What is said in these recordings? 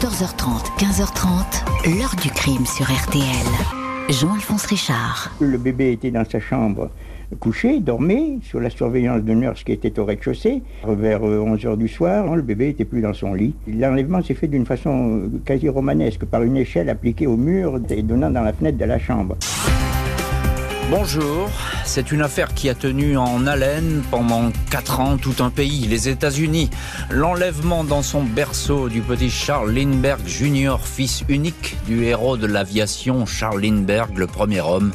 14h30, 15h30, l'heure du crime sur RTL. Jean-Alphonse Richard. Le bébé était dans sa chambre couché, dormait, sous la surveillance de nurse qui était au rez-de-chaussée. Vers 11h euh, du soir, le bébé était plus dans son lit. L'enlèvement s'est fait d'une façon euh, quasi romanesque, par une échelle appliquée au mur et donnant dans la fenêtre de la chambre. Bonjour, c'est une affaire qui a tenu en haleine pendant 4 ans tout un pays, les États-Unis. L'enlèvement dans son berceau du petit Charles Lindbergh Jr., fils unique du héros de l'aviation Charles Lindbergh, le premier homme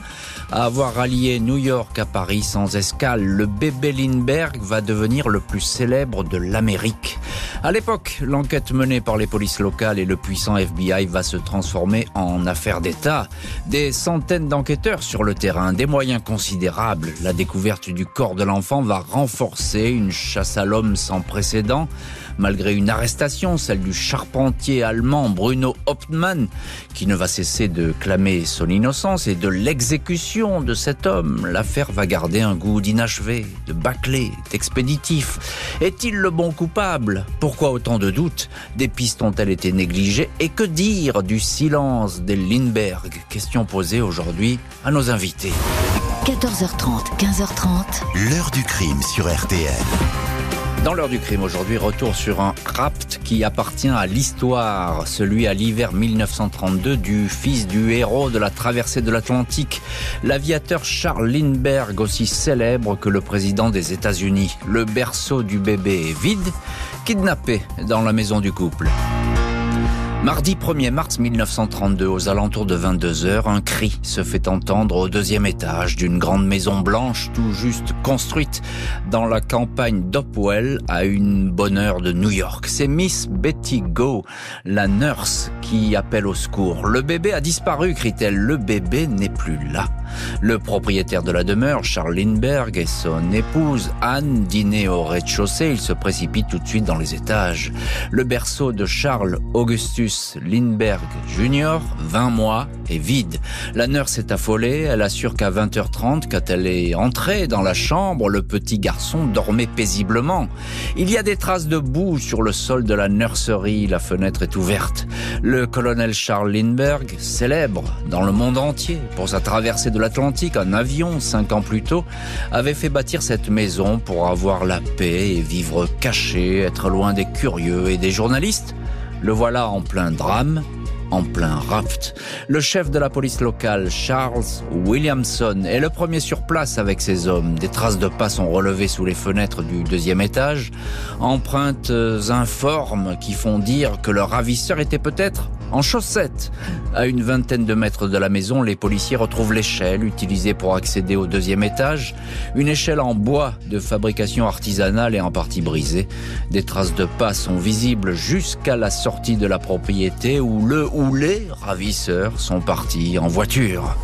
à avoir rallié New York à Paris sans escale, le bébé Lindbergh va devenir le plus célèbre de l'Amérique. À l'époque, l'enquête menée par les polices locales et le puissant FBI va se transformer en affaire d'État. Des centaines d'enquêteurs sur le terrain, des moyens considérables. La découverte du corps de l'enfant va renforcer une chasse à l'homme sans précédent malgré une arrestation, celle du charpentier allemand Bruno Hauptmann, qui ne va cesser de clamer son innocence et de l'exécution de cet homme. L'affaire va garder un goût d'inachevé, de bâclé, d'expéditif. Est-il le bon coupable? Pourquoi autant de doutes? Des pistes ont-elles été négligées? Et que dire du silence des Lindbergh? Question posée aujourd'hui à nos invités. 14h30, 15h30. L'heure du crime sur RTL. Dans l'heure du crime aujourd'hui, retour sur un rapt qui appartient à l'histoire, celui à l'hiver 1932 du fils du héros de la traversée de l'Atlantique, l'aviateur Charles Lindbergh, aussi célèbre que le président des États-Unis. Le berceau du bébé est vide, kidnappé dans la maison du couple. Mardi 1er mars 1932, aux alentours de 22 heures, un cri se fait entendre au deuxième étage d'une grande maison blanche tout juste construite dans la campagne d'Opwell à une bonne heure de New York. C'est Miss Betty Go, la nurse, qui appelle au secours. Le bébé a disparu, crie-t-elle. Le bébé n'est plus là. Le propriétaire de la demeure, Charles Lindbergh, et son épouse, Anne, dîner au rez-de-chaussée. Ils se précipitent tout de suite dans les étages. Le berceau de Charles Augustus Lindbergh Jr., 20 mois, est vide. La nurse est affolée. Elle assure qu'à 20h30, quand elle est entrée dans la chambre, le petit garçon dormait paisiblement. Il y a des traces de boue sur le sol de la nurserie. La fenêtre est ouverte. Le colonel Charles Lindbergh, célèbre dans le monde entier pour sa traversée de l'Atlantique en avion cinq ans plus tôt, avait fait bâtir cette maison pour avoir la paix et vivre caché, être loin des curieux et des journalistes. Le voilà en plein drame, en plein raft. Le chef de la police locale, Charles Williamson, est le premier sur place avec ses hommes. Des traces de pas sont relevées sous les fenêtres du deuxième étage, empreintes informes qui font dire que le ravisseur était peut-être en chaussettes. À une vingtaine de mètres de la maison, les policiers retrouvent l'échelle utilisée pour accéder au deuxième étage. Une échelle en bois de fabrication artisanale et en partie brisée. Des traces de pas sont visibles jusqu'à la sortie de la propriété où le ou les ravisseurs sont partis en voiture.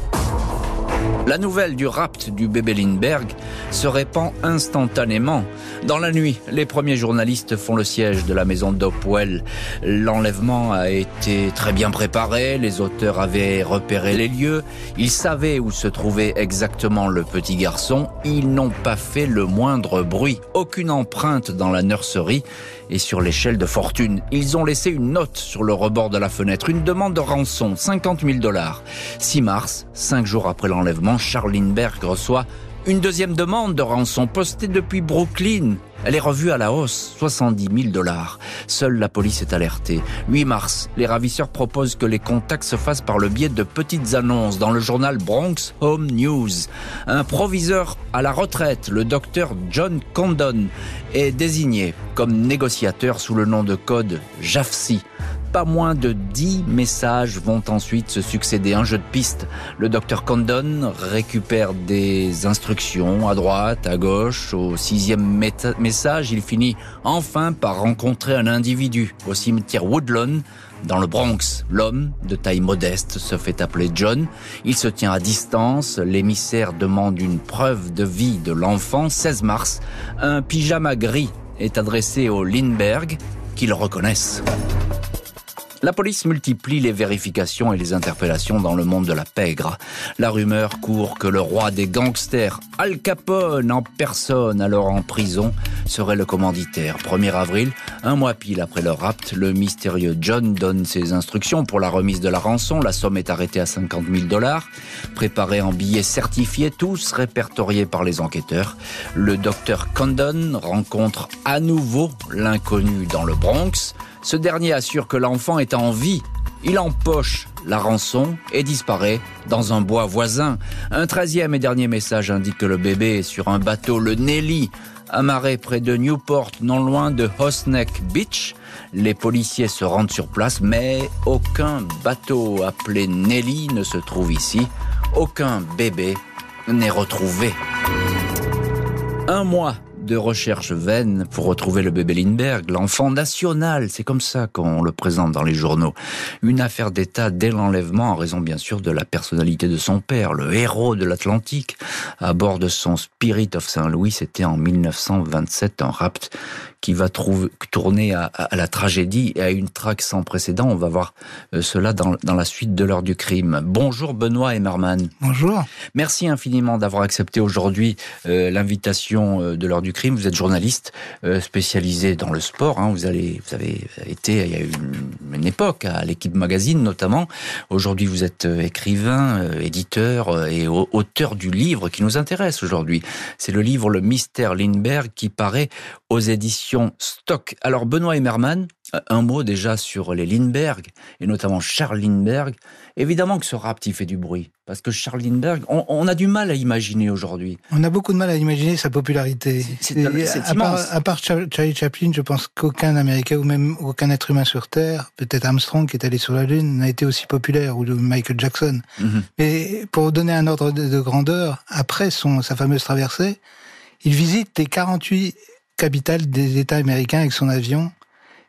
La nouvelle du rapt du bébé Lindbergh se répand instantanément. Dans la nuit, les premiers journalistes font le siège de la maison d'Opwell. L'enlèvement a été très bien préparé, les auteurs avaient repéré les lieux, ils savaient où se trouvait exactement le petit garçon, ils n'ont pas fait le moindre bruit, aucune empreinte dans la nurserie et sur l'échelle de fortune. Ils ont laissé une note sur le rebord de la fenêtre, une demande de rançon, 50 000 dollars. 6 mars, cinq jours après l'enlèvement, Charles Lindbergh reçoit une deuxième demande de rançon postée depuis Brooklyn. Elle est revue à la hausse, 70 000 dollars. Seule la police est alertée. 8 mars, les ravisseurs proposent que les contacts se fassent par le biais de petites annonces dans le journal Bronx Home News. Un proviseur à la retraite, le docteur John Condon, est désigné comme négociateur sous le nom de code JAFSI pas moins de 10 messages vont ensuite se succéder. Un jeu de piste. Le docteur Condon récupère des instructions à droite, à gauche. Au sixième message, il finit enfin par rencontrer un individu au cimetière Woodlawn dans le Bronx, l'homme, de taille modeste, se fait appeler John. Il se tient à distance. L'émissaire demande une preuve de vie de l'enfant. 16 mars, un pyjama gris est adressé au Lindbergh, qu'ils reconnaissent. La police multiplie les vérifications et les interpellations dans le monde de la pègre. La rumeur court que le roi des gangsters, Al Capone en personne, alors en prison, serait le commanditaire. 1er avril, un mois pile après le rapt, le mystérieux John donne ses instructions pour la remise de la rançon. La somme est arrêtée à 50 000 dollars, préparée en billets certifiés, tous répertoriés par les enquêteurs. Le docteur Condon rencontre à nouveau l'inconnu dans le Bronx. Ce dernier assure que l'enfant est en vie. Il empoche la rançon et disparaît dans un bois voisin. Un treizième et dernier message indique que le bébé est sur un bateau, le Nelly, amarré près de Newport, non loin de Hosneck Beach. Les policiers se rendent sur place, mais aucun bateau appelé Nelly ne se trouve ici. Aucun bébé n'est retrouvé. Un mois de recherche vaine pour retrouver le bébé Lindbergh, l'enfant national, c'est comme ça qu'on le présente dans les journaux. Une affaire d'État dès l'enlèvement en raison bien sûr de la personnalité de son père, le héros de l'Atlantique. À bord de son Spirit of Saint-Louis, c'était en 1927 un rapt qui va trouver, tourner à, à, la tragédie et à une traque sans précédent. On va voir euh, cela dans, dans la suite de l'heure du crime. Bonjour Benoît Emmerman. Bonjour. Merci infiniment d'avoir accepté aujourd'hui euh, l'invitation euh, de l'heure du crime. Vous êtes journaliste euh, spécialisé dans le sport. Hein. Vous, avez été, il y a une, une époque, à l'équipe magazine notamment. Aujourd'hui, vous êtes euh, écrivain, euh, éditeur et auteur du livre qui nous intéresse aujourd'hui. C'est le livre Le Mystère Lindbergh qui paraît aux éditions Stock. Alors Benoît Emmerman, un mot déjà sur les Lindbergh, et notamment Charles Lindbergh. Évidemment que ce rap, il fait du bruit, parce que Charles Lindbergh, on, on a du mal à imaginer aujourd'hui. On a beaucoup de mal à imaginer sa popularité. C'est immense. À part, à part, Charlie Chaplin, je pense qu'aucun Américain, ou même aucun être humain sur Terre, peut-être Armstrong qui est allé sur la Lune, n'a été aussi populaire, ou Michael Jackson. Mm -hmm. Mais pour donner un ordre de, de grandeur, après son, sa fameuse traversée, il visite les 48 capitale des États américains avec son avion.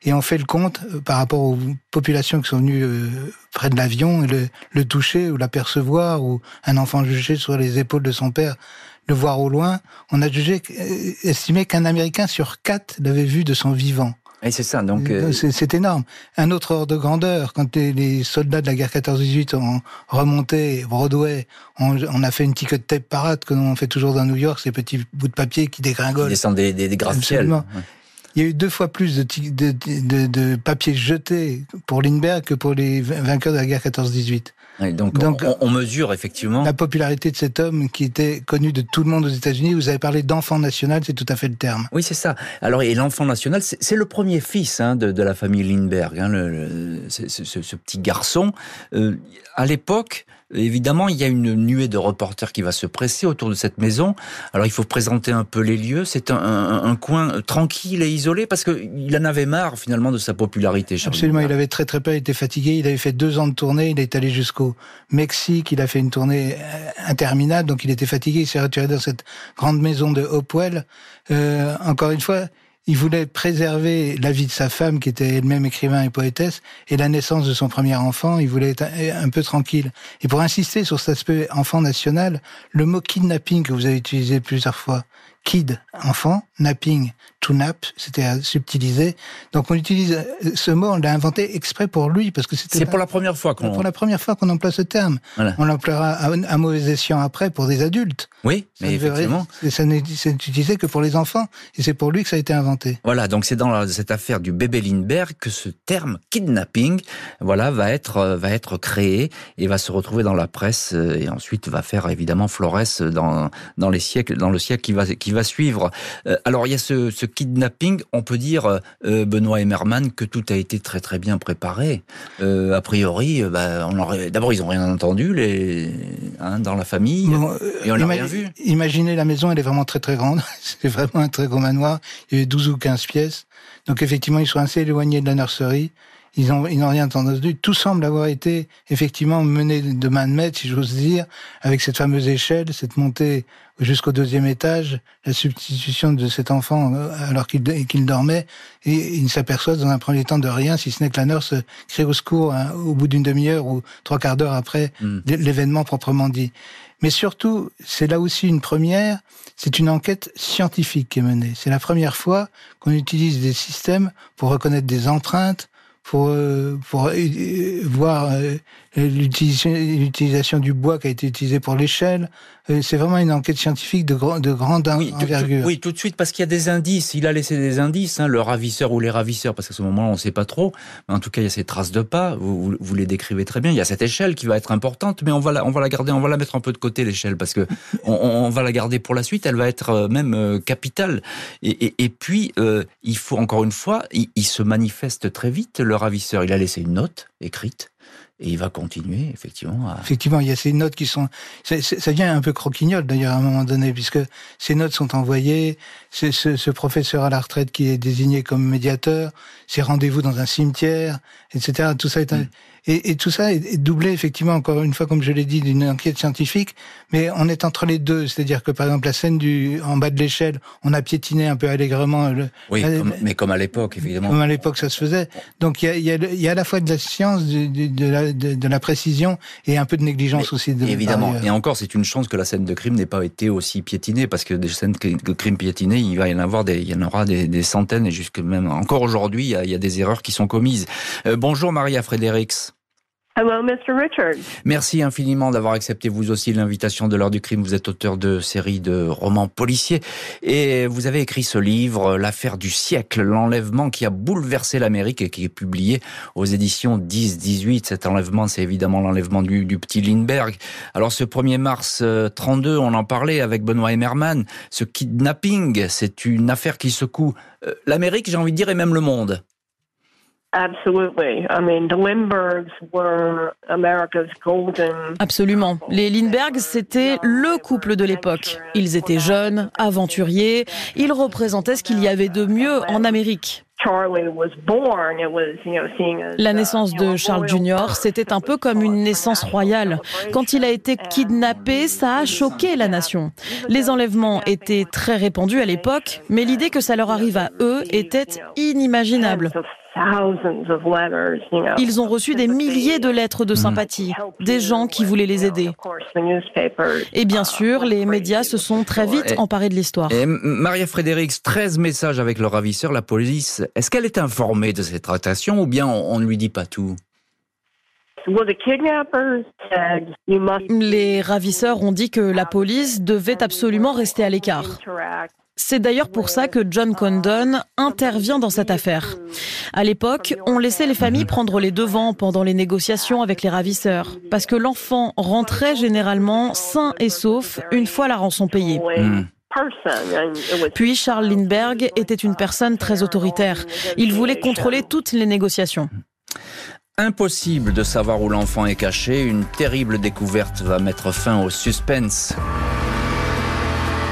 Et on fait le compte euh, par rapport aux populations qui sont venues euh, près de l'avion, le, le toucher ou l'apercevoir, ou un enfant jugé sur les épaules de son père, le voir au loin. On a jugé, euh, estimé qu'un Américain sur quatre l'avait vu de son vivant. Et c'est ça, donc. Euh... C'est énorme. Un autre ordre de grandeur, quand les, les soldats de la guerre 14-18 ont remonté Broadway, on, on, a fait une ticket tape parade, comme on fait toujours dans New York, ces petits bouts de papier qui dégringolent. Qui descendent des, des, des gratte-ciel. Il y a eu deux fois plus de, de, de, de papier jeté pour Lindbergh que pour les vainqueurs de la guerre 14-18. Oui, donc, donc on, on, mesure effectivement la popularité de cet homme qui était connu de tout le monde aux États-Unis. Vous avez parlé d'enfant national, c'est tout à fait le terme. Oui, c'est ça. Alors, et l'enfant national, c'est le premier fils hein, de, de, la famille Lindbergh, hein, le, le, ce, ce, ce, petit garçon. Euh, à l'époque, Évidemment, il y a une nuée de reporters qui va se presser autour de cette maison. Alors, il faut présenter un peu les lieux. C'est un, un, un, coin tranquille et isolé parce qu'il en avait marre finalement de sa popularité. Charles Absolument, il avait très très peur, il était fatigué. Il avait fait deux ans de tournée. Il est allé jusqu'au Mexique. Il a fait une tournée interminable, donc il était fatigué. Il s'est retiré dans cette grande maison de Hopewell. Euh, encore une fois, il voulait préserver la vie de sa femme, qui était elle-même écrivain et poétesse, et la naissance de son premier enfant. Il voulait être un peu tranquille. Et pour insister sur cet aspect enfant national, le mot kidnapping que vous avez utilisé plusieurs fois, kid, enfant, napping, to nap, c'était à subtiliser. Donc on utilise ce mot, on l'a inventé exprès pour lui parce que c'était. C'est pour la première fois qu'on. Pour la première fois qu'on emploie ce terme. Voilà. On l'emploiera à, à, mauvais escient après pour des adultes. Oui, mais effectivement. ça n'est utilisé que pour les enfants et c'est pour lui que ça a été inventé. Voilà, donc c'est dans la, cette affaire du bébé Lindbergh que ce terme kidnapping, voilà, va être va être créé et va se retrouver dans la presse et ensuite va faire évidemment Flores dans dans les siècles dans le siècle qui va qui va suivre. Euh, alors il y a ce, ce kidnapping, on peut dire, euh, Benoît Emmerman, que tout a été très très bien préparé. Euh, a priori, bah, d'abord ils n'ont rien entendu les, hein, dans la famille, bon, et on n'a rien vu. Imaginez la maison, elle est vraiment très très grande, c'est vraiment un très gros manoir, il y avait 12 ou 15 pièces, donc effectivement ils sont assez éloignés de la nurserie, ils n'ont ils rien entendu. Tout semble avoir été effectivement mené de main de maître, si j'ose dire, avec cette fameuse échelle, cette montée jusqu'au deuxième étage, la substitution de cet enfant euh, alors qu'il qu dormait, et il ne s'aperçoit dans un premier temps de rien, si ce n'est que la nurse crie au secours hein, au bout d'une demi-heure ou trois quarts d'heure après mm. l'événement proprement dit. Mais surtout, c'est là aussi une première, c'est une enquête scientifique qui est menée. C'est la première fois qu'on utilise des systèmes pour reconnaître des empreintes, pour, euh, pour voir l'utilisation du bois qui a été utilisé pour l'échelle. C'est vraiment une enquête scientifique de, de grande envergure. oui, tout de suite, parce qu'il y a des indices. Il a laissé des indices, hein, le ravisseur ou les ravisseurs, parce qu'à ce moment-là, on ne sait pas trop. Mais en tout cas, il y a ces traces de pas. Vous, vous, les décrivez très bien. Il y a cette échelle qui va être importante, mais on va la, on va la garder, on va la mettre un peu de côté, l'échelle, parce que on, on, va la garder pour la suite. Elle va être même capitale. Et, et, et puis, euh, il faut encore une fois, il, il se manifeste très vite, le ravisseur. Il a laissé une note écrite et il va continuer, effectivement. À... Effectivement, il y a ces notes qui sont... Ça, ça vient un peu croquignol, d'ailleurs, à un moment donné, puisque ces notes sont envoyées, c'est ce, ce, professeur à la retraite qui est désigné comme médiateur, ces rendez-vous dans un cimetière, etc. Tout ça est... Un... Mm. Et, et, tout ça est, doublé, effectivement, encore une fois, comme je l'ai dit, d'une enquête scientifique, mais on est entre les deux. C'est-à-dire que, par exemple, la scène du en bas de l'échelle, on a piétiné un peu allègrement. Le, oui, comme, mais comme à l'époque, évidemment. Comme à l'époque, ça se faisait. Donc, il y a, y, a, y a, à la fois de la science, de, la, de la, précision et un peu de négligence mais, aussi. De, évidemment. Et encore, c'est une chance que la scène de crime n'ait pas été aussi piétinée, parce que des scènes de crime piétinées, il va y en avoir des, il y en aura des, des centaines, et jusque même encore aujourd'hui, il y, a, il y a des erreurs qui sont commises. Euh, bonjour Maria Frédérix. Hello, Mr. Richard. Merci infiniment d'avoir accepté vous aussi l'invitation de l'heure du crime. Vous êtes auteur de séries de romans policiers et vous avez écrit ce livre, L'affaire du siècle, l'enlèvement qui a bouleversé l'Amérique et qui est publié aux éditions 10-18. Cet enlèvement, c'est évidemment l'enlèvement du, petit Lindbergh. Alors ce 1er mars 32, on en parlait avec Benoît Emmerman, ce kidnapping, c'est une affaire qui secoue euh, l'Amérique, j'ai envie de dire, et même le monde. Absolument. Les Lindbergh, c'était le couple de l'époque. Ils étaient jeunes, aventuriers, ils représentaient ce qu'il y avait de mieux en Amérique. La naissance de Charles Jr., c'était un peu comme une naissance royale. Quand il a été kidnappé, ça a choqué la nation. Les enlèvements étaient très répandus à l'époque, mais l'idée que ça leur arrive à eux était inimaginable. Ils ont reçu des milliers de lettres de sympathie, des gens qui voulaient les aider. Et bien sûr, les médias se sont très vite emparés de l'histoire. Maria Frédéric, 13 messages avec le ravisseur, la police, est-ce qu'elle est informée de cette tractation ou bien on ne lui dit pas tout? Les ravisseurs ont dit que la police devait absolument rester à l'écart. C'est d'ailleurs pour ça que John Condon intervient dans cette affaire. À l'époque, on laissait les familles prendre les devants pendant les négociations avec les ravisseurs, parce que l'enfant rentrait généralement sain et sauf une fois la rançon payée. Hmm. Puis Charles Lindbergh était une personne très autoritaire. Il voulait contrôler toutes les négociations. Impossible de savoir où l'enfant est caché, une terrible découverte va mettre fin au suspense.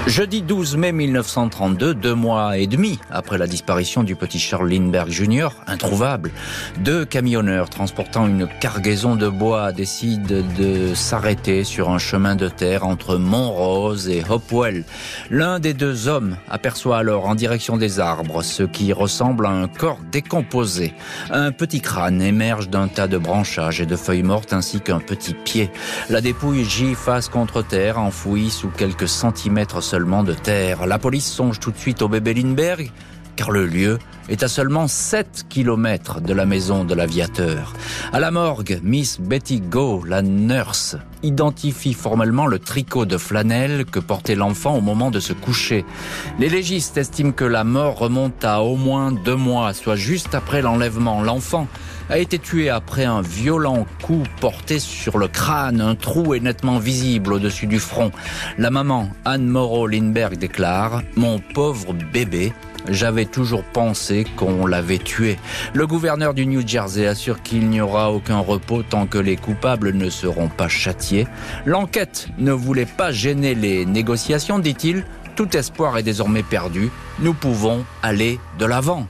Jeudi 12 mai 1932, deux mois et demi après la disparition du petit Charles Lindbergh Jr., introuvable, deux camionneurs transportant une cargaison de bois décident de s'arrêter sur un chemin de terre entre Montrose et Hopewell. L'un des deux hommes aperçoit alors en direction des arbres ce qui ressemble à un corps décomposé. Un petit crâne émerge d'un tas de branchages et de feuilles mortes ainsi qu'un petit pied. La dépouille gît face contre terre, enfouie sous quelques centimètres seulement de terre. La police songe tout de suite au bébé Lindbergh, car le lieu est à seulement 7 kilomètres de la maison de l'aviateur. À la morgue, Miss Betty Go, la nurse, identifie formellement le tricot de flanelle que portait l'enfant au moment de se coucher. Les légistes estiment que la mort remonte à au moins deux mois, soit juste après l'enlèvement. L'enfant a été tué après un violent coup porté sur le crâne. Un trou est nettement visible au-dessus du front. La maman, Anne Moreau Lindbergh, déclare « Mon pauvre bébé j'avais toujours pensé qu'on l'avait tué. Le gouverneur du New Jersey assure qu'il n'y aura aucun repos tant que les coupables ne seront pas châtiés. L'enquête ne voulait pas gêner les négociations, dit-il. Tout espoir est désormais perdu. Nous pouvons aller de l'avant.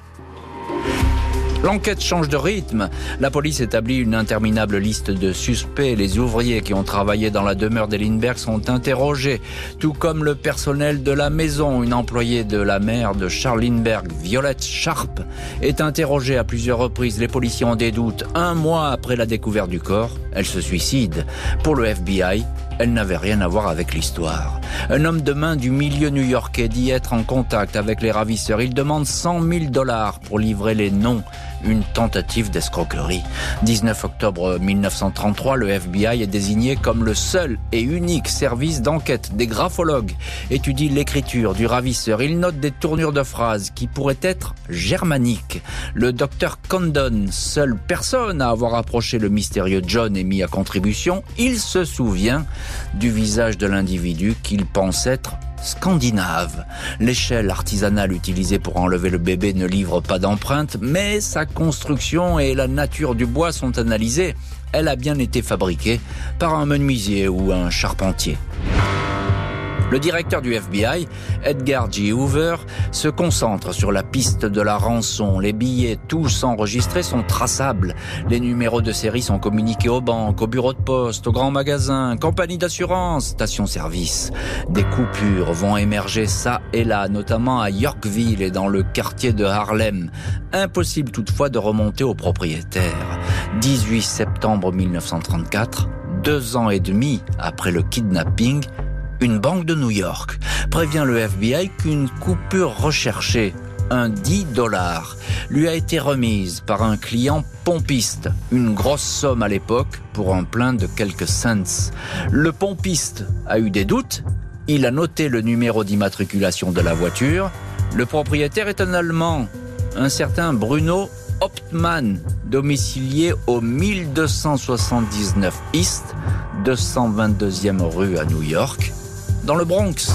L'enquête change de rythme. La police établit une interminable liste de suspects. Les ouvriers qui ont travaillé dans la demeure des Lindbergh sont interrogés, tout comme le personnel de la maison. Une employée de la mère de Charles Lindbergh, Violette Sharp, est interrogée à plusieurs reprises. Les policiers ont des doutes. Un mois après la découverte du corps, elle se suicide. Pour le FBI, elle n'avait rien à voir avec l'histoire. Un homme de main du milieu new-yorkais dit être en contact avec les ravisseurs. Il demande 100 000 dollars pour livrer les noms une tentative d'escroquerie. 19 octobre 1933, le FBI est désigné comme le seul et unique service d'enquête. Des graphologues étudient l'écriture du ravisseur. Ils notent des tournures de phrases qui pourraient être germaniques. Le docteur Condon, seule personne à avoir approché le mystérieux John et mis à contribution, il se souvient du visage de l'individu qu'il pense être scandinave. L'échelle artisanale utilisée pour enlever le bébé ne livre pas d'empreinte, mais sa construction et la nature du bois sont analysées. Elle a bien été fabriquée par un menuisier ou un charpentier. Le directeur du FBI, Edgar G. Hoover, se concentre sur la piste de la rançon. Les billets, tous enregistrés, sont traçables. Les numéros de série sont communiqués aux banques, aux bureaux de poste, aux grands magasins, compagnies d'assurance, stations-service. Des coupures vont émerger ça et là, notamment à Yorkville et dans le quartier de Harlem. Impossible toutefois de remonter aux propriétaires. 18 septembre 1934, deux ans et demi après le kidnapping, une banque de New York. Prévient le FBI qu'une coupure recherchée, un 10 dollars, lui a été remise par un client pompiste, une grosse somme à l'époque pour un plein de quelques cents. Le pompiste a eu des doutes, il a noté le numéro d'immatriculation de la voiture, le propriétaire est un Allemand, un certain Bruno Optman, domicilié au 1279 East, 222e rue à New York dans le Bronx.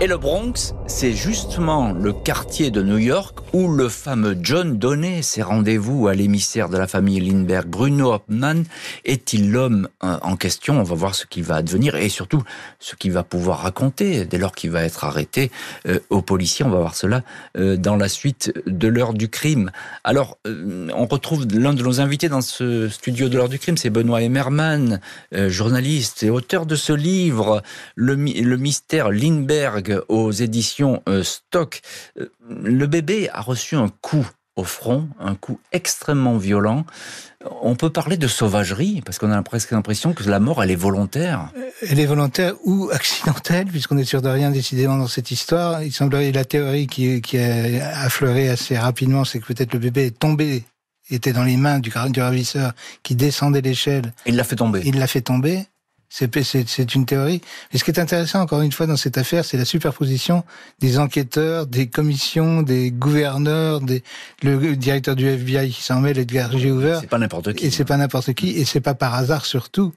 Et le Bronx, c'est justement le quartier de New York où le fameux John donnait ses rendez-vous à l'émissaire de la famille Lindbergh, Bruno Hopman. Est-il l'homme euh, en question? On va voir ce qui va advenir et surtout ce qu'il va pouvoir raconter dès lors qu'il va être arrêté euh, aux policiers. On va voir cela euh, dans la suite de l'heure du crime. Alors, on retrouve l'un de nos invités dans ce studio de l'heure du crime, c'est Benoît Emmerman, journaliste et auteur de ce livre, le mystère Lindbergh aux éditions euh, Stock. Euh, le bébé a reçu un coup au front, un coup extrêmement violent. On peut parler de sauvagerie, parce qu'on a presque l'impression que la mort, elle est volontaire. Elle est volontaire ou accidentelle, puisqu'on est sûr de rien décidément dans cette histoire. Il semblerait, la théorie qui, qui a affleuré assez rapidement, c'est que peut-être le bébé est tombé, était dans les mains du, du ravisseur qui descendait l'échelle. Il l'a fait tomber. Il l'a fait tomber. C'est une théorie. Mais ce qui est intéressant, encore une fois, dans cette affaire, c'est la superposition des enquêteurs, des commissions, des gouverneurs, des, le directeur du FBI qui s'en mêle, Edgar G. Hoover. C'est pas n'importe qui. Et c'est pas n'importe qui, et c'est pas par hasard surtout.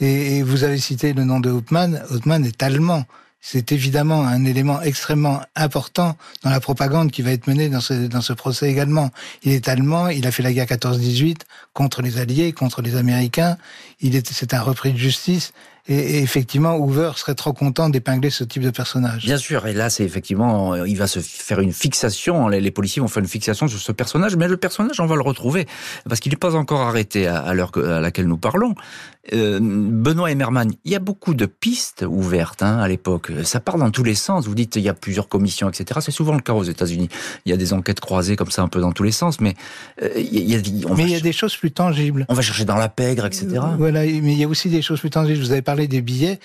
Et, et, vous avez cité le nom de Hauptmann. Hauptmann est allemand c'est évidemment un élément extrêmement important dans la propagande qui va être menée dans ce, dans ce procès également. Il est allemand, il a fait la guerre 14-18 contre les Alliés, contre les Américains. Il est, c'est un repris de justice. Et, effectivement, Hoover serait trop content d'épingler ce type de personnage. Bien sûr, et là, c'est effectivement, euh, il va se faire une fixation. Les, policiers vont faire une fixation sur ce personnage, mais le personnage, on va le retrouver parce qu'il n'est pas encore arrêté à, l'heure à laquelle nous parlons. Euh, Benoît Emmerman, il y a beaucoup de pistes ouvertes hein, à l'époque. Ça part dans tous les sens. Vous dites il y a plusieurs commissions, etc. C'est souvent le cas aux États-Unis. Il y a des enquêtes croisées comme ça un peu dans tous les sens, mais euh, il y a, mais il y a des choses plus tangibles. On va chercher dans la pègre, etc. Voilà, mais il y a aussi des choses plus tangibles. Vous avez parlé des billets.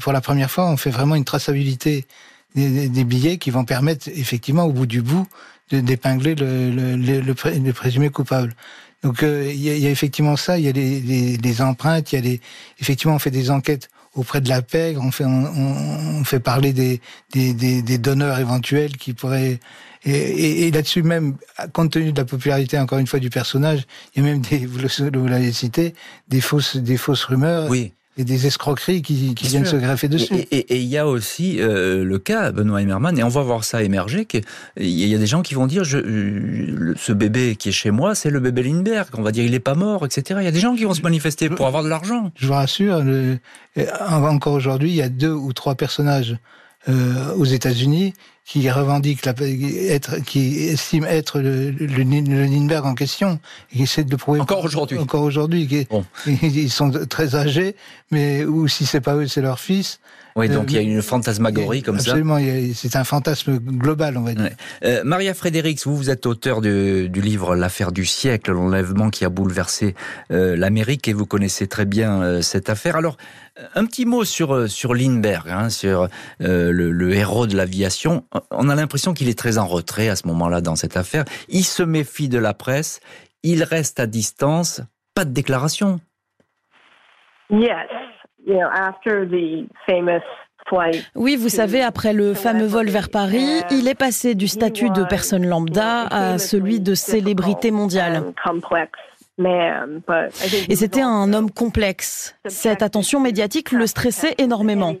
Pour la première fois, on fait vraiment une traçabilité des, billets qui vont permettre effectivement au bout du bout d'épingler le, le, présumé coupable. Donc euh, il y, a effectivement ça, il y a des, empreintes, il y a des effectivement on fait des enquêtes auprès de la PEG, on fait on, fait parler des, des, donneurs éventuels qui pourraient et, là-dessus même, compte tenu de la popularité encore une fois du personnage, il y a même des vous l'avez cité, des fausses des fausses rumeurs. Oui et des escroqueries qui, qui viennent se greffer dessus. Et il y a aussi euh, le cas, Benoît Emmerman, et on va voir ça émerger, qu'il y a des gens qui vont dire, je, ce bébé qui est chez moi, c'est le bébé Lindbergh, on va dire, il n'est pas mort, etc. Il y a des gens qui vont se manifester pour avoir de l'argent. Je vous rassure, le, encore aujourd'hui, il y a deux ou trois personnages euh, aux États-Unis qui revendique la, être, qui estime être le, le, Lindbergh en question, et qui essaie de le prouver. Encore aujourd'hui. Encore aujourd'hui. Bon. Ils sont très âgés, mais ou si c'est pas eux, c'est leur fils. Oui, donc il y a une fantasmagorie comme ça. Absolument, c'est un fantasme global, on va dire. Maria Fredericks, vous, vous êtes auteur du livre L'affaire du siècle, l'enlèvement qui a bouleversé l'Amérique, et vous connaissez très bien cette affaire. Alors, un petit mot sur sur Lindbergh, hein, sur le, le, héros de l'aviation. On a l'impression qu'il est très en retrait à ce moment-là dans cette affaire. Il se méfie de la presse, il reste à distance, pas de déclaration? Oui, vous savez, après le fameux vol vers Paris, il est passé du statut de personne lambda à celui de célébrité mondiale. Et c'était un homme complexe. Cette attention médiatique le stressait énormément.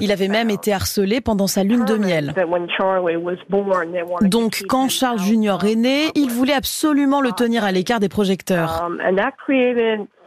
Il avait même été harcelé pendant sa lune de miel. Donc quand Charles Junior est né, il voulait absolument le tenir à l'écart des projecteurs.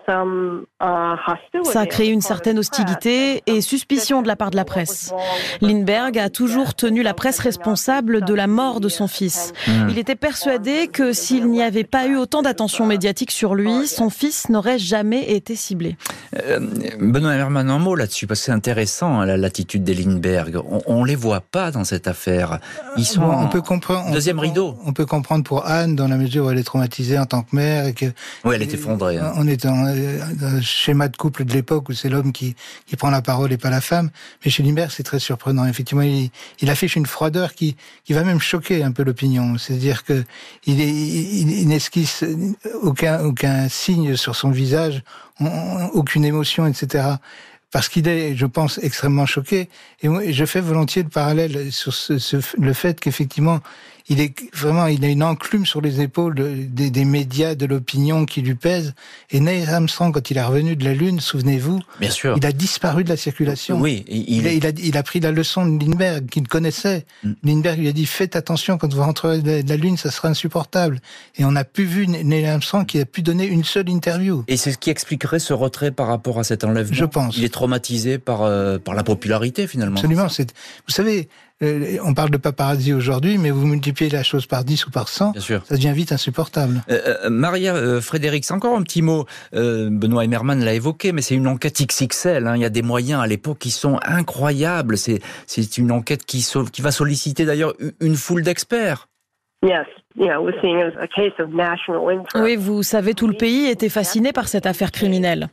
Ça a créé une certaine hostilité et suspicion de la part de la presse. Lindbergh a toujours tenu la presse responsable de la mort de son fils. Hmm. Il était persuadé que s'il n'y avait pas eu autant d'attention médiatique sur lui, son fils n'aurait jamais été ciblé. Euh, Benoît Herman, un mot là-dessus, parce que c'est intéressant, hein, l'attitude des Lindbergh. On, ne les voit pas dans cette affaire. Ils sont on peut comprendre, deuxième rideau. On peut comprendre pour Anne, dans la mesure où elle est traumatisée en tant que mère. Et que, oui, elle est effondrée. Hein. On est en, un schéma de couple de l'époque où c'est l'homme qui, qui prend la parole et pas la femme. Mais chez Lindbergh, c'est très surprenant. Effectivement, il, affiche une froideur qui, qui va même choquer un peu l'opinion. C'est-à-dire que il, il, n'esquisse aucun, aucun signe sur son visage, aucune émotion, etc parce qu'il est, je pense, extrêmement choqué. Et je fais volontiers le parallèle sur le fait qu'effectivement, il est vraiment, il a une enclume sur les épaules des, des médias, de l'opinion qui lui pèse. Et Neil Armstrong, quand il est revenu de la Lune, souvenez-vous, Bien sûr. il a disparu de la circulation. Oui, il, il, a, il, a, pris la leçon de Lindbergh, qu'il connaissait. Mm. Lindbergh lui a dit, faites attention, quand vous rentrerez de la Lune, ça sera insupportable. Et on n'a plus vu Neil Armstrong qui a pu donner une seule interview. Et c'est ce qui expliquerait ce retrait par rapport à cet enlèvement Je pense. Il est traumatisé par, euh, par la popularité, finalement. Absolument. Vous savez, euh, on parle de paparazzi aujourd'hui, mais vous multipliez la chose par 10 ou par 100, ça devient vite insupportable. Euh, euh Maria euh, Frédéric, encore un petit mot. Benoît Emmerman l'a évoqué, mais c'est une enquête XXL. Hein. Il y a des moyens à l'époque qui sont incroyables. C'est une enquête qui, qui va solliciter d'ailleurs une foule d'experts. Oui, vous savez, tout le pays était fasciné par cette affaire criminelle.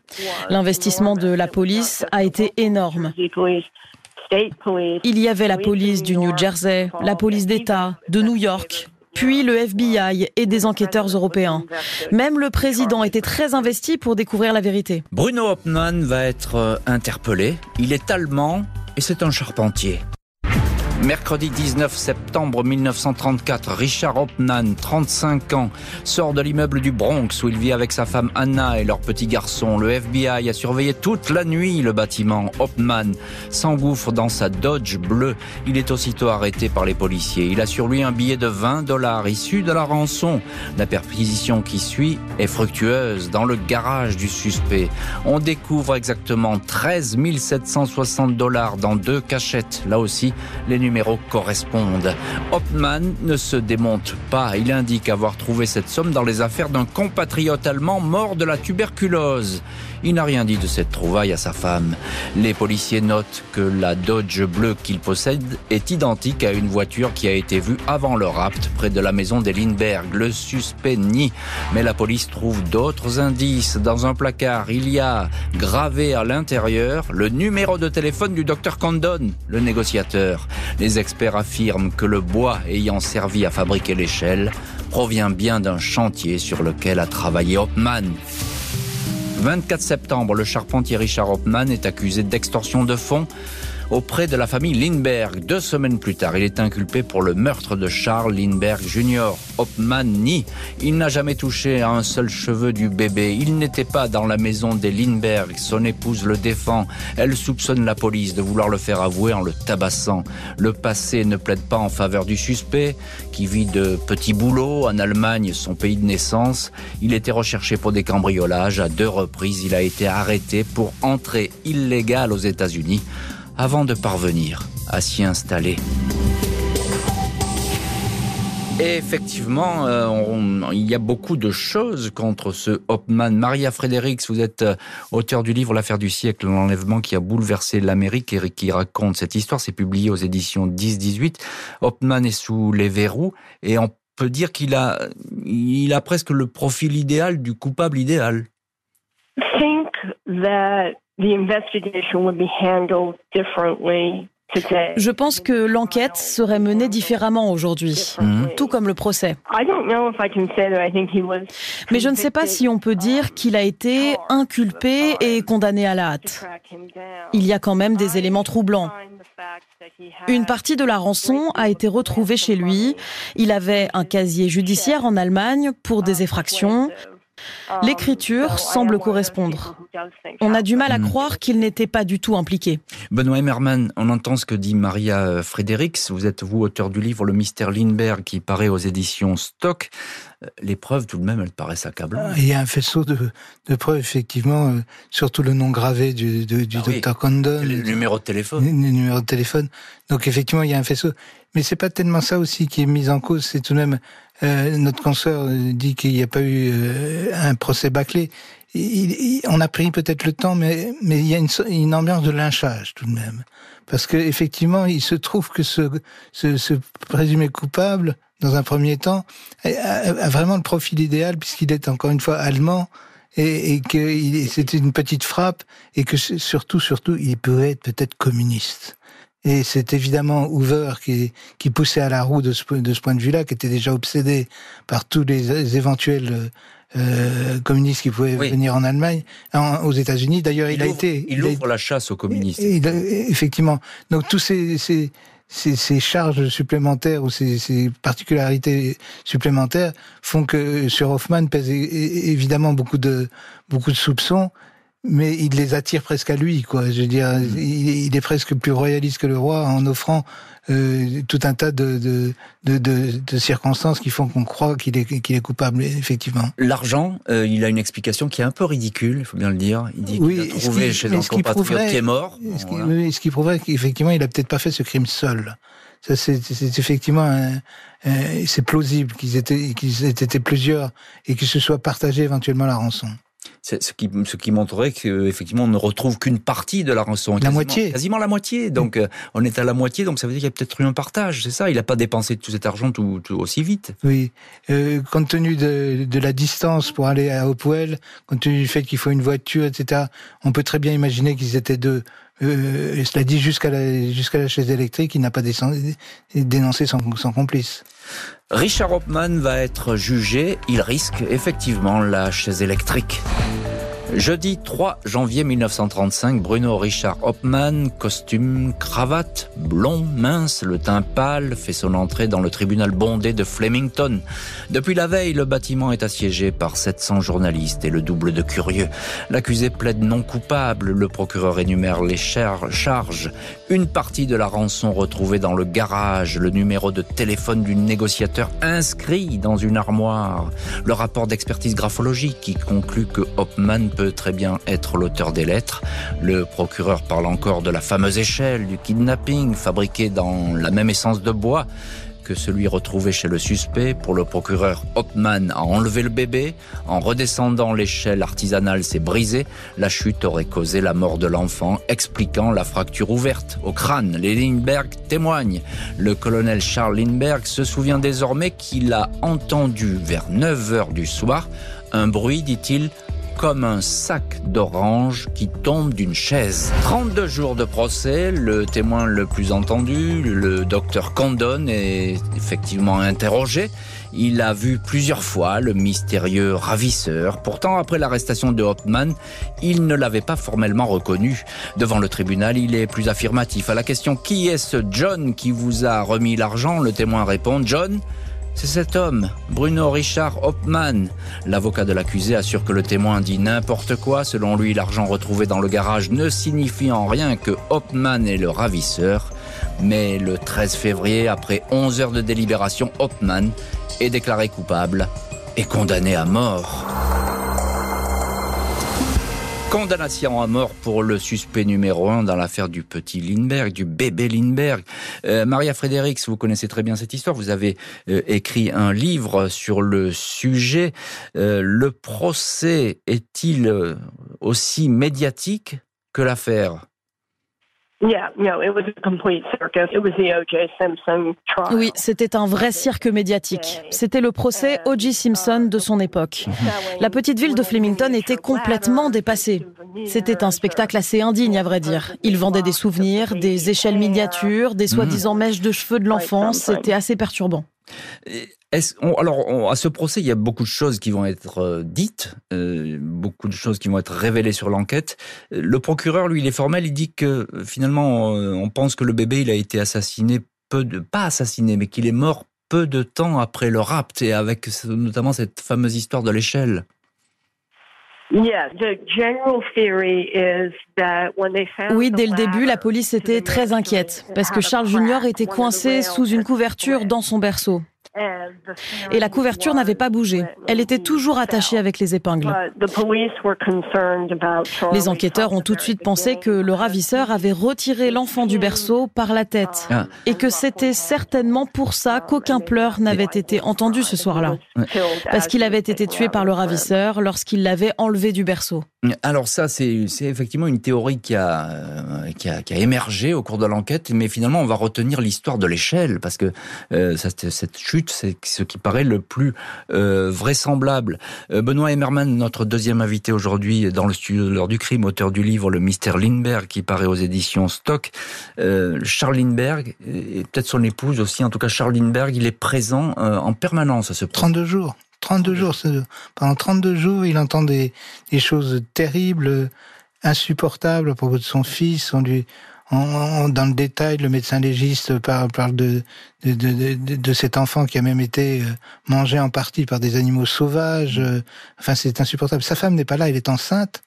L'investissement de la police a été énorme. Il y avait la police du New Jersey, la police d'État, de New York, puis le FBI et des enquêteurs européens. Même le président était très investi pour découvrir la vérité. Bruno Hoffman va être euh, interpellé. Il est allemand et c'est un charpentier. Mercredi 19 septembre 1934, Richard Hopnan, 35 ans, sort de l'immeuble du Bronx où il vit avec sa femme Anna et leur petit garçon. Le FBI a surveillé toute la nuit le bâtiment. Hopman s'engouffre dans sa Dodge bleue. Il est aussitôt arrêté par les policiers. Il a sur lui un billet de 20 dollars issu de la rançon. La perquisition qui suit est fructueuse dans le garage du suspect. On découvre exactement 13 760 dollars dans deux cachettes. Là aussi, les numéros correspondent. Hopman ne se démonte pas. Il indique avoir trouvé cette somme dans les affaires d'un compatriote allemand mort de la tuberculose. Il n'a rien dit de cette trouvaille à sa femme. Les policiers notent que la Dodge bleue qu'il possède est identique à une voiture qui a été vue avant le rapt près de la maison des Lindbergh. Le suspect nie, mais la police trouve d'autres indices. Dans un placard, il y a gravé à l'intérieur le numéro de téléphone du docteur Condon, le négociateur. Les experts affirment que le bois ayant servi à fabriquer l'échelle provient bien d'un chantier sur lequel a travaillé Hopman. 24 septembre, le charpentier Richard Hopman est accusé d'extorsion de fonds auprès de la famille Lindbergh. Deux semaines plus tard, il est inculpé pour le meurtre de Charles Lindbergh Jr. Hopman nie. Il n'a jamais touché à un seul cheveu du bébé. Il n'était pas dans la maison des Lindbergh. Son épouse le défend. Elle soupçonne la police de vouloir le faire avouer en le tabassant. Le passé ne plaide pas en faveur du suspect, qui vit de petits boulots en Allemagne, son pays de naissance. Il était recherché pour des cambriolages. À deux reprises, il a été arrêté pour entrée illégale aux États-Unis avant de parvenir à s'y installer. Et effectivement, euh, il y a beaucoup de choses contre ce Hopman. Maria Fredericks, vous êtes euh, auteur du livre L'affaire du siècle, l'enlèvement qui a bouleversé l'Amérique et qui raconte cette histoire. C'est publié aux éditions 10-18. Hopman est sous les verrous et on peut dire qu'il a, il a presque le profil idéal du coupable idéal. Think that the investigation would be handled differently je pense que l'enquête serait menée différemment aujourd'hui, tout comme le procès. Mais je ne sais pas si on peut dire qu'il a été inculpé et condamné à la hâte. Il y a quand même des éléments troublants. Une partie de la rançon a été retrouvée chez lui. Il avait un casier judiciaire en Allemagne pour des effractions. L'écriture semble correspondre. On a du mal à hmm. croire qu'il n'était pas du tout impliqué. Benoît Emmerman, on entend ce que dit Maria Fredericks. Vous êtes, vous, auteur du livre Le mystère Lindbergh qui paraît aux éditions Stock. Euh, les preuves, tout de même, elles paraissent accablantes. Il y a un faisceau de, preuves, effectivement, euh, surtout le nom gravé du, du ah docteur Condon. Le numéro de téléphone. Le, numéro de téléphone. Donc, effectivement, il y a un faisceau. Mais c'est pas tellement ça aussi qui est mis en cause, c'est tout de même euh, notre consoeur dit qu'il n'y a pas eu euh, un procès bâclé. on a pris peut-être le temps, mais, il y a une, ambiance de lynchage tout de même. Parce que effectivement, il se trouve que ce présumé coupable, dans un premier temps, a, vraiment le profil idéal puisqu'il est encore une fois allemand et, et que c'était une petite frappe et que surtout, surtout, il peut être peut-être communiste. Et c'est évidemment Hoover qui, qui poussait à la roue de ce, de ce point de vue-là, qui était déjà obsédé par tous les éventuels euh, communistes qui pouvaient venir en Allemagne, aux États-Unis. D'ailleurs, il, a été. Il, ouvre la chasse aux communistes. effectivement. Donc tous ces, ces, ces, ces, charges supplémentaires ou ces, ces, particularités supplémentaires font que sur Hoffman pèse évidemment beaucoup de beaucoup de soupçons mais il les attire presque à lui, quoi. Je veux dire, mm. il, est presque plus royaliste que le roi en offrant euh, tout un tas de, de, de, de, circonstances qui font qu'on croit qu'il est, qu'il est coupable, effectivement. L'argent, euh, il a une explication qui est un peu ridicule, il faut bien le dire. Il dit qu'il a trouvé chez un compatriote qui est mort. Ce qui, oui, ce qui prouverait qu'effectivement, il a peut-être pas fait ce crime seul. Ça, c'est effectivement, c'est plausible qu'ils étaient, qu'ils étaient plusieurs et que se soit partagé éventuellement la rançon ce qui, ce qui montrerait qu'effectivement on ne retrouve qu'une partie de la rançon. La moitié. Quasiment la moitié. Donc euh, on est à la moitié, donc ça veut dire qu'il y a peut-être eu un partage, c'est ça? Il n'a pas dépensé tout cet argent tout, aussi vite. Oui. Euh, compte tenu de, de, la distance pour aller à Hopewell, compte tenu du fait qu'il faut une voiture, etc., on peut très bien imaginer qu'ils étaient deux. Euh, et cela dit jusqu'à la, la chaise électrique, il n'a pas dénoncé son, son complice. Richard Hopman va être jugé. Il risque effectivement la chaise électrique. Jeudi 3 janvier 1935, Bruno Richard Hopman, costume, cravate, blond, mince, le teint pâle, fait son entrée dans le tribunal bondé de Flemington. Depuis la veille, le bâtiment est assiégé par 700 journalistes et le double de curieux. L'accusé plaide non coupable, le procureur énumère les charges. Une partie de la rançon retrouvée dans le garage, le numéro de téléphone du négociateur inscrit dans une armoire, le rapport d'expertise graphologique qui conclut que Hopman peut très bien être l'auteur des lettres. Le procureur parle encore de la fameuse échelle du kidnapping fabriquée dans la même essence de bois que celui retrouvé chez le suspect. Pour le procureur, Hopman a enlevé le bébé. En redescendant l'échelle artisanale s'est brisée. La chute aurait causé la mort de l'enfant, expliquant la fracture ouverte au crâne. Les Lindbergh témoignent. Le colonel Charles Lindbergh se souvient désormais qu'il a entendu vers 9 heures du soir un bruit, dit-il, comme un sac d'orange qui tombe d'une chaise. 32 jours de procès, le témoin le plus entendu, le docteur Condon, est effectivement interrogé. Il a vu plusieurs fois le mystérieux ravisseur. Pourtant, après l'arrestation de Hopman, il ne l'avait pas formellement reconnu. Devant le tribunal, il est plus affirmatif. À la question qui est ce John qui vous a remis l'argent, le témoin répond John, c'est cet homme, Bruno Richard Hopman. L'avocat de l'accusé assure que le témoin dit n'importe quoi. Selon lui, l'argent retrouvé dans le garage ne signifie en rien que Hopman est le ravisseur. Mais le 13 février, après 11 heures de délibération, Hopman est déclaré coupable et condamné à mort. Condamnation à mort pour le suspect numéro un dans l'affaire du petit Lindbergh, du bébé Lindbergh. Euh, Maria Fredericks, vous connaissez très bien cette histoire. Vous avez euh, écrit un livre sur le sujet. Euh, le procès est-il aussi médiatique que l'affaire? Oui, c'était un vrai cirque médiatique. C'était le procès O.J. Simpson de son époque. La petite ville de Flemington était complètement dépassée. C'était un spectacle assez indigne, à vrai dire. Il vendait des souvenirs, des échelles miniatures, des soi-disant mèches de cheveux de l'enfance. C'était assez perturbant alors, à ce procès, il y a beaucoup de choses qui vont être euh, dites, euh, beaucoup de choses qui vont être révélées sur l'enquête. Le procureur, lui, il est formel, il dit que euh, finalement, on pense que le bébé, il a été assassiné peu de, pas assassiné, mais qu'il est mort peu de temps après le rapt et avec notamment cette fameuse histoire de l'échelle. Oui, dès le début, la police était très inquiète parce que Charles Junior était coincé sous une couverture dans son berceau. Et la couverture n'avait pas bougé. Elle était toujours attachée avec les épingles. Les enquêteurs ont tout de suite pensé que le ravisseur avait retiré l'enfant du berceau par la tête. Ah. Et que c'était certainement pour ça qu'aucun pleur n'avait été entendu ce soir-là. Parce qu'il avait été tué par le ravisseur lorsqu'il l'avait enlevé du berceau. Alors ça, c'est effectivement une théorie qui a, euh, qui a, qui a émergé au cours de l'enquête, mais finalement, on va retenir l'histoire de l'échelle, parce que euh, cette chute, c'est ce qui paraît le plus euh, vraisemblable. Benoît Emmerman, notre deuxième invité aujourd'hui dans le studio de l'heure du crime, auteur du livre Le mystère Lindbergh, qui paraît aux éditions Stock. Charles Lindbergh, et peut-être son épouse aussi, en tout cas Charles Lindbergh, il est présent en permanence à ce 32 jours. 32 jours. Pendant 32 jours, il entend des, choses terribles, insupportables à propos de son fils. On lui, dans le détail, le médecin légiste parle, parle de, de, de, de, cet enfant qui a même été euh, mangé en partie par des animaux sauvages. Enfin, c'est insupportable. Sa femme n'est pas là, elle est enceinte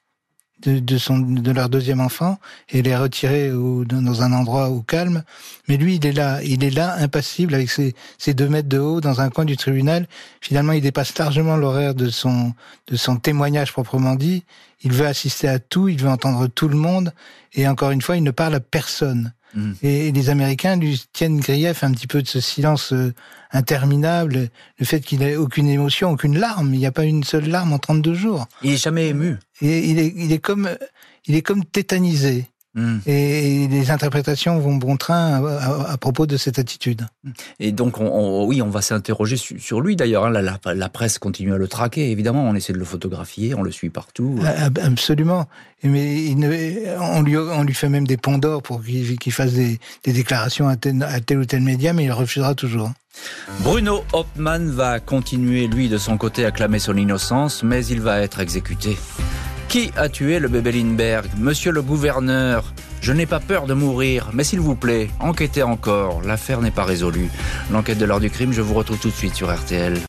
de, de, son, de leur deuxième enfant et les retirer au, dans un endroit au calme. Mais lui, il est là, il est là, impassible, avec ses, ses deux mètres de haut dans un coin du tribunal. Finalement, il dépasse largement l'horaire de son, de son témoignage proprement dit. Il veut assister à tout, il veut entendre tout le monde. Et encore une fois, il ne parle à personne. Mm. Et les Américains lui tiennent grief un petit peu de ce silence euh, interminable, le fait qu'il n'ait aucune émotion, aucune larme. Il n'y a pas une seule larme en 32 jours. Il est jamais ému. Et il est, il est comme, il est comme tétanisé. Hmm. Et les interprétations vont bon train à, propos de cette attitude. Et donc, on, oui, on va s'interroger sur, lui d'ailleurs. Hein. La, presse continue à le traquer, évidemment. On essaie de le photographier, on le suit partout. Ah, ah, absolument. Mais on, lui, on lui fait même des ponts d'or pour qu'il fasse des, déclarations à tel, à tel ou tel média, mais il refusera toujours. Bruno Hauptmann va continuer, lui, de son côté, à clamer son innocence, mais il va être exécuté. Qui a tué le bébé Lindbergh? Monsieur le gouverneur, je n'ai pas peur de mourir, mais s'il vous plaît, enquêtez encore, l'affaire n'est pas résolue. L'enquête de l'heure du crime, je vous retrouve tout de suite sur RTL.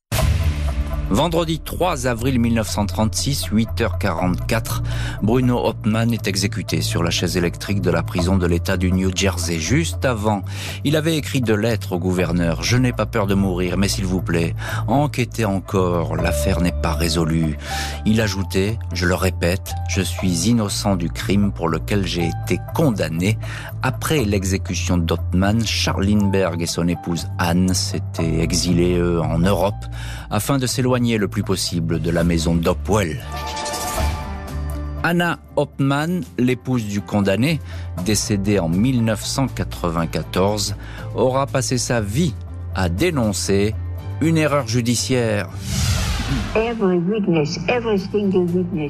Vendredi 3 avril 1936, 8h44, Bruno Hauptmann est exécuté sur la chaise électrique de la prison de l'État du New Jersey. Juste avant, il avait écrit deux lettres au gouverneur. Je n'ai pas peur de mourir, mais s'il vous plaît, enquêtez encore, l'affaire n'est pas résolue. Il ajoutait, je le répète, je suis innocent du crime pour lequel j'ai été condamné. Après l'exécution d'Hauptmann, Charles Lindbergh et son épouse Anne s'étaient exilés eux, en Europe afin de s'éloigner le plus possible de la maison d'Opwell. Anna Hopman, l'épouse du condamné, décédée en 1994, aura passé sa vie à dénoncer une erreur judiciaire.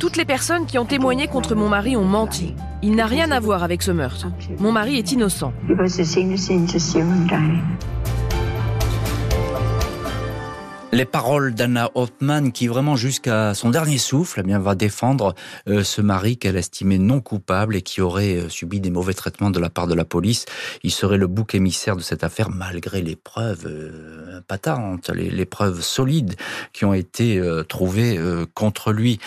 Toutes les personnes qui ont témoigné contre mon mari ont menti. Il n'a rien à voir avec ce meurtre. Mon mari est innocent. Les paroles d'Anna Hoffman qui vraiment jusqu'à son dernier souffle eh bien, va défendre euh, ce mari qu'elle estimait non coupable et qui aurait euh, subi des mauvais traitements de la part de la police. Il serait le bouc émissaire de cette affaire malgré les preuves euh, patentes, les, preuves solides qui ont été trouvées contre lui.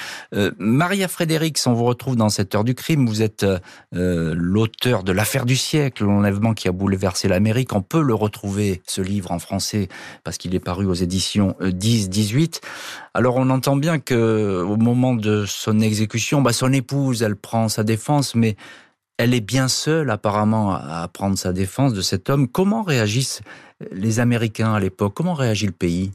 Maria Frédéric, on vous retrouve dans cette heure du crime. Vous êtes l'auteur de l'affaire du siècle, l'enlèvement qui a bouleversé l'Amérique. On peut le retrouver, ce livre en français, parce qu'il est paru aux éditions 10-18. Alors on entend bien que au moment de son exécution, bah, son épouse, elle prend sa défense, mais elle est bien seule apparemment à prendre sa défense de cet homme. Comment réagissent les Américains à l'époque? Comment réagit le pays?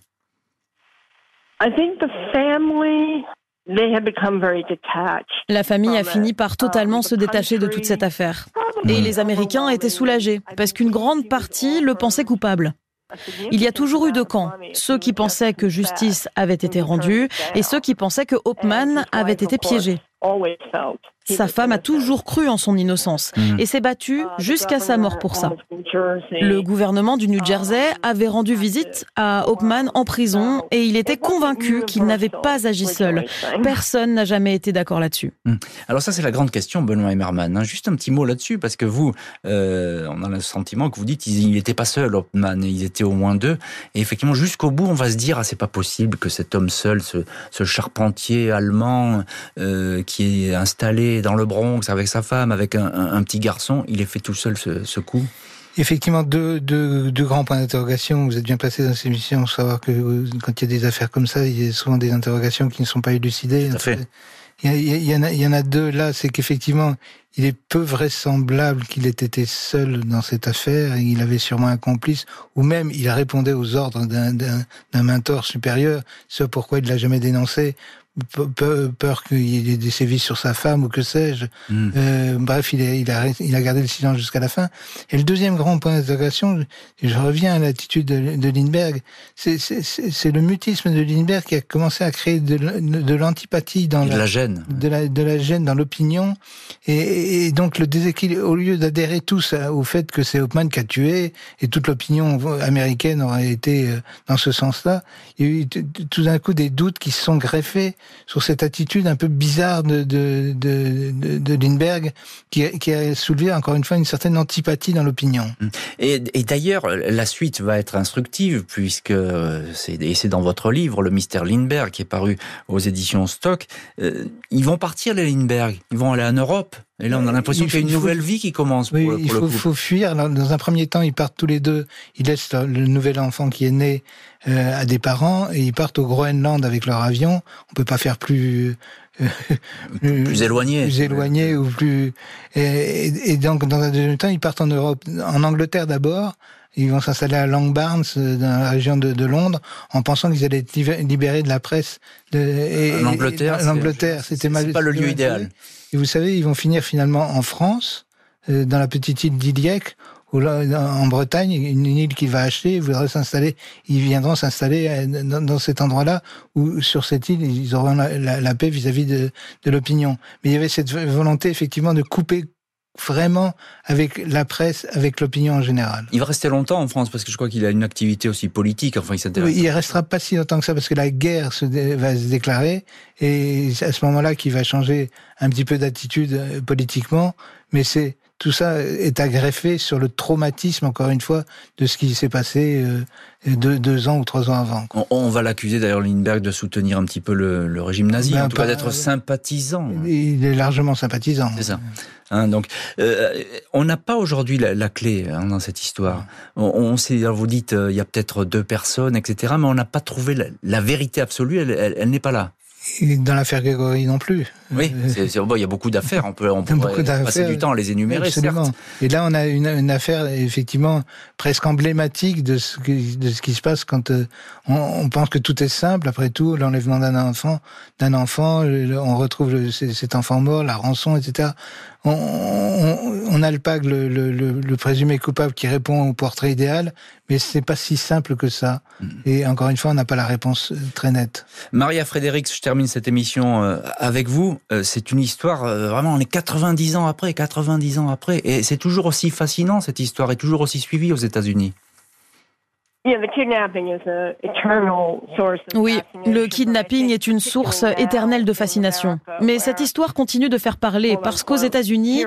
La famille a fini par totalement se détacher de toute cette affaire. Et les Américains étaient soulagés, parce qu'une grande partie le pensait coupable. Il y a toujours eu deux camps, ceux qui pensaient que justice avait été rendue et ceux qui pensaient que Hopman avait été piégé. Sa femme a toujours cru en son innocence hmm. et s'est battue jusqu'à sa mort pour ça. Le gouvernement du New Jersey avait rendu visite à Hopman en prison et il était convaincu qu'il n'avait pas agi seul. Personne n'a jamais été d'accord là-dessus. Hmm. Alors ça c'est la grande question, Benoît Emmerman. Hein. Juste un petit mot là-dessus parce que vous, euh, on a le sentiment que vous dites qu'il n'était pas seul, Hopman, ils étaient au moins deux. Et effectivement, jusqu'au bout, on va se dire ah c'est pas possible que cet homme seul, ce, charpentier allemand euh, qui est installé dans le Bronx avec sa femme, avec un, petit garçon. Il est fait tout seul ce, coup. Effectivement, deux, deux, deux, grands points d'interrogation. Vous êtes bien placé dans ces missions, savoir que quand il y a des affaires comme ça, il y a souvent des interrogations qui ne sont pas élucidées. Il y, en a, il y en a deux là, c'est qu'effectivement, il est peu vraisemblable qu'il ait été seul dans cette affaire. Il avait sûrement un complice, ou même il répondait aux ordres d'un mentor supérieur, ce pourquoi il l'a jamais dénoncé peur qu'il y ait des sévices sur sa femme ou que sais-je. Hmm. Euh, bref, il a, il, a, il a gardé le silence jusqu'à la fin. Et le deuxième grand point d'interrogation, je reviens à l'attitude de, de, Lindbergh, c'est le mutisme de Lindbergh qui a commencé à créer de, de l'antipathie dans la, gêne, de la, de la gêne dans l'opinion, et, et, donc le déséquilibre. Au lieu d'adhérer tous au fait que c'est Hopman qui a tué et toute l'opinion américaine aurait été euh, dans ce sens-là, il y a eu tout d'un coup des doutes qui se sont greffés sur cette attitude un peu bizarre de, Lindbergh qui, a soulevé encore une fois une certaine antipathie dans l'opinion. Et, et d'ailleurs, la suite va être instructive puisque et c'est dans votre livre, Le mystère Lindbergh, qui est paru aux éditions Stock. Euh, ils vont partir les Lindbergh, ils vont aller en Europe. Et là, on a l'impression qu'il y a une nouvelle vie qui commence. Oui, il faut, faut, fuir. Dans un premier temps, ils partent tous les deux. Ils laissent le nouvel enfant qui est né euh, à des parents et ils partent au Groenland avec leur avion. On peut pas faire plus euh, plus éloigné, plus éloigné ou plus. Et, et, donc, dans un deuxième temps, ils partent en Europe, en Angleterre d'abord. Ils vont s'installer à Langbarns, euh, dans la région de, de Londres, en pensant qu'ils allaient être libérés de la presse. De, et, L'Angleterre, l'Angleterre, c'était pas le lieu idéal. Et vous savez, ils vont finir finalement en France, euh, dans la petite île d'Iliec, ou là, en Bretagne, une île qu'ils va acheter, ils voudraient s'installer, ils viendront s'installer euh, dans, cet endroit-là, où sur cette île, ils auront la, paix vis-à-vis de l'opinion. Mais il y avait cette volonté effectivement de couper vraiment avec la presse, avec l'opinion en général. Il va rester longtemps en France parce que je crois qu'il a une activité aussi politique. Enfin, il s'intéresse. Oui, il restera pas si longtemps que ça parce que la guerre se va se déclarer et c'est à ce moment-là qu'il va changer un petit peu d'attitude euh, politiquement. Mais c'est tout ça est agreffé sur le traumatisme, encore une fois, de ce qui s'est passé euh, deux, ans ou trois ans avant. On, va l'accuser d'ailleurs, Lindbergh, de soutenir un petit peu le, régime nazi, ben, en tout cas d'être sympathisant. Il est largement sympathisant. C'est ça. Hein, donc, euh, on n'a pas aujourd'hui la, clé hein, dans cette histoire. On, sait, vous dites, euh, il y a peut-être deux personnes, etc., mais on n'a pas trouvé la, vérité absolue. elle n'est pas là. Dans l'affaire Grégory non plus. Oui, euh, bon, il y a beaucoup d'affaires. On peut, on passer du temps à les énumérer. Absolument. Et là, on a une, une, affaire effectivement presque emblématique de ce qui, de ce qui se passe quand euh, on, on, pense que tout est simple. Après tout, l'enlèvement d'un enfant, d'un enfant, on retrouve le, cet enfant mort, la rançon, etc. On, on, on alpague le, le, le, présumé coupable qui répond au portrait idéal, mais c'est pas si simple que ça. Mm. Et encore une fois, on n'a pas la réponse euh, très nette. Maria Frédéric, je termine cette émission avec vous. Euh, c'est une histoire, euh, vraiment, on est 90 ans après, 90 ans après, et c'est toujours aussi fascinant, cette histoire, est toujours aussi suivie aux États-Unis. Oui, le kidnapping est une source éternelle de fascination. Mais cette histoire continue de faire parler parce qu'aux États-Unis,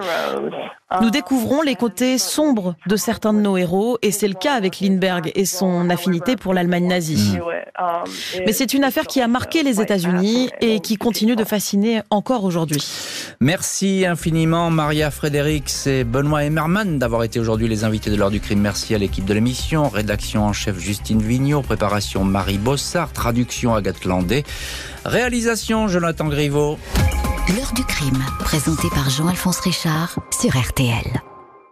Nous découvrons les côtés sombres de certains de nos héros, et c'est le cas avec Lindbergh et son affinité pour l'Allemagne nazie. Mais c'est une affaire qui a marqué les États-Unis et qui continue de fasciner encore aujourd'hui. Merci infiniment Maria Fredericks et Benoît Emmerman d'avoir été aujourd'hui les invités de l'heure du crime. Merci à l'équipe de l'émission, rédaction en chef Justine Vignot, préparation Marie Bossard, traduction Agathe Landé, réalisation Jonathan Griveau. L'heure du crime, présenté par Jean-Alphonse Richard sur RTL.